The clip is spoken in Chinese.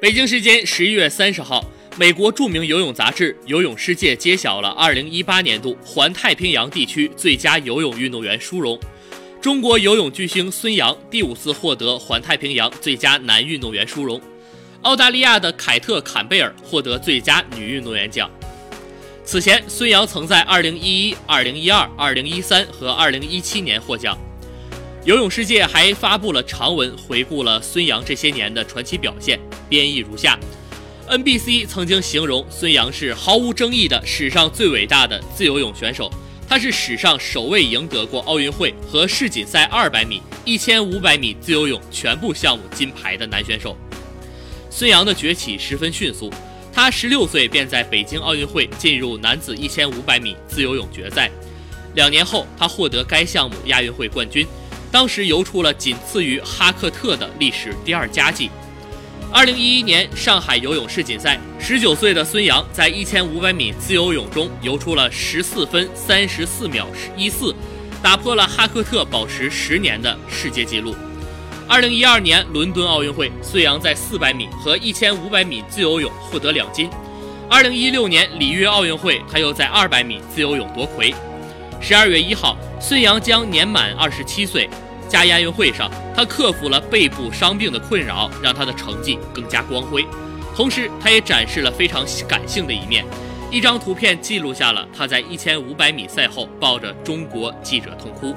北京时间十一月三十号，美国著名游泳杂志《游泳世界》揭晓了二零一八年度环太平洋地区最佳游泳运动员殊荣。中国游泳巨星孙杨第五次获得环太平洋最佳男运动员殊荣，澳大利亚的凯特·坎贝尔获得最佳女运动员奖。此前，孙杨曾在二零一一、二零一二、二零一三和二零一七年获奖。游泳世界还发布了长文，回顾了孙杨这些年的传奇表现，编译如下：NBC 曾经形容孙杨是毫无争议的史上最伟大的自由泳选手，他是史上首位赢得过奥运会和世锦赛200米、1500米自由泳全部项目金牌的男选手。孙杨的崛起十分迅速，他16岁便在北京奥运会进入男子1500米自由泳决赛，两年后他获得该项目亚运会冠军。当时游出了仅次于哈克特的历史第二佳绩。二零一一年上海游泳世锦赛，十九岁的孙杨在一千五百米自由泳中游出了十四分三十四秒一四，打破了哈克特保持十年的世界纪录。二零一二年伦敦奥运会，孙杨在四百米和一千五百米自由泳获得两金。二零一六年里约奥运会，他又在二百米自由泳夺魁。十二月一号，孙杨将年满二十七岁。加亚运会上，他克服了背部伤病的困扰，让他的成绩更加光辉。同时，他也展示了非常感性的一面。一张图片记录下了他在一千五百米赛后抱着中国记者痛哭。